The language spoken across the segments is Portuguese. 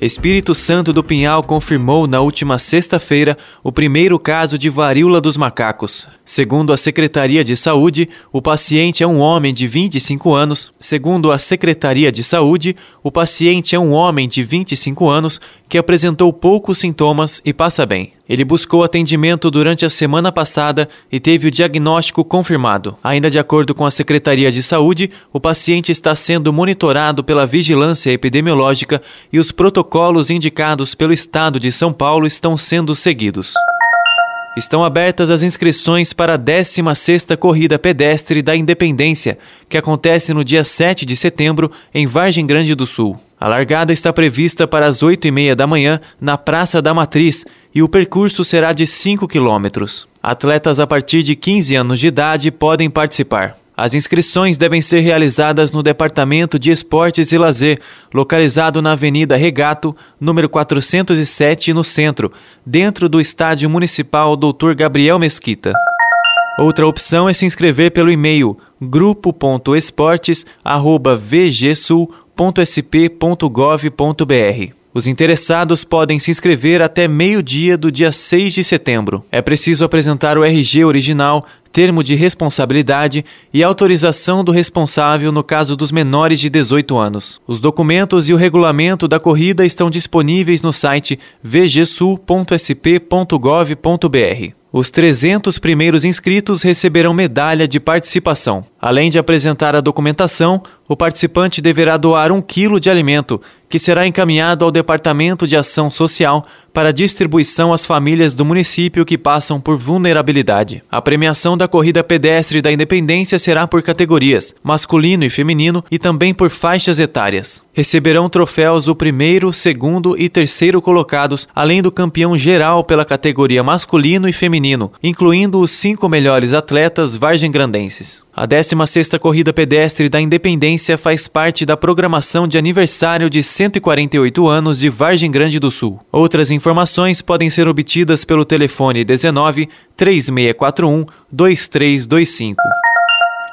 Espírito Santo do Pinhal confirmou na última sexta-feira o primeiro caso de varíola dos macacos. Segundo a Secretaria de Saúde, o paciente é um homem de 25 anos. Segundo a Secretaria de Saúde, o paciente é um homem de 25 anos que apresentou poucos sintomas e passa bem. Ele buscou atendimento durante a semana passada e teve o diagnóstico confirmado. Ainda de acordo com a Secretaria de Saúde, o paciente está sendo monitorado pela vigilância epidemiológica e os protocolos indicados pelo Estado de São Paulo estão sendo seguidos. Estão abertas as inscrições para a 16ª Corrida Pedestre da Independência, que acontece no dia 7 de setembro em Vargem Grande do Sul. A largada está prevista para as 8 e meia da manhã na Praça da Matriz e o percurso será de 5 quilômetros. Atletas a partir de 15 anos de idade podem participar. As inscrições devem ser realizadas no Departamento de Esportes e Lazer, localizado na Avenida Regato, número 407, no centro, dentro do Estádio Municipal Dr. Gabriel Mesquita. Outra opção é se inscrever pelo e-mail grupo.esportes@vgsul.sp.gov.br. Os interessados podem se inscrever até meio-dia do dia 6 de setembro. É preciso apresentar o RG original, termo de responsabilidade e autorização do responsável no caso dos menores de 18 anos. Os documentos e o regulamento da corrida estão disponíveis no site vgsul.sp.gov.br. Os 300 primeiros inscritos receberão medalha de participação. Além de apresentar a documentação, o participante deverá doar um quilo de alimento, que será encaminhado ao Departamento de Ação Social para distribuição às famílias do município que passam por vulnerabilidade. A premiação da Corrida Pedestre da Independência será por categorias, masculino e feminino, e também por faixas etárias. Receberão troféus o primeiro, segundo e terceiro colocados, além do campeão geral pela categoria masculino e feminino, incluindo os cinco melhores atletas vargem-grandenses. A 16ª Corrida Pedestre da Independência faz parte da programação de aniversário de 148 anos de Vargem Grande do Sul. Outras informações podem ser obtidas pelo telefone 19 3641 2325.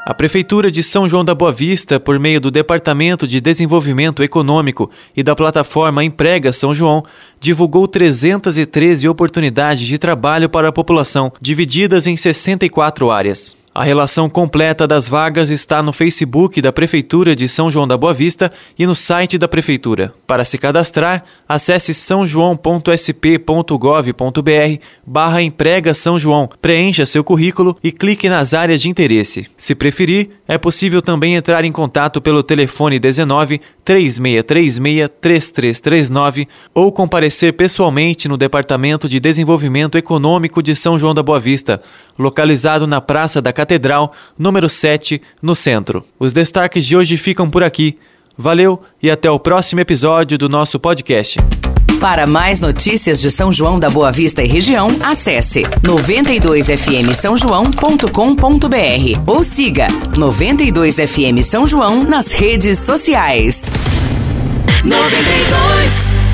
A Prefeitura de São João da Boa Vista, por meio do Departamento de Desenvolvimento Econômico e da plataforma Emprega São João, divulgou 313 oportunidades de trabalho para a população, divididas em 64 áreas. A relação completa das vagas está no Facebook da Prefeitura de São João da Boa Vista e no site da Prefeitura. Para se cadastrar, acesse sãojoão.sp.gov.br barra emprega São João, preencha seu currículo e clique nas áreas de interesse. Se preferir, é possível também entrar em contato pelo telefone 19 3636 3339 ou comparecer pessoalmente no Departamento de Desenvolvimento Econômico de São João da Boa Vista, localizado na Praça da Catedral, número 7, no centro. Os destaques de hoje ficam por aqui. Valeu e até o próximo episódio do nosso podcast. Para mais notícias de São João da Boa Vista e região, acesse 92fm São João.com.br ou siga 92fm São João nas redes sociais. 92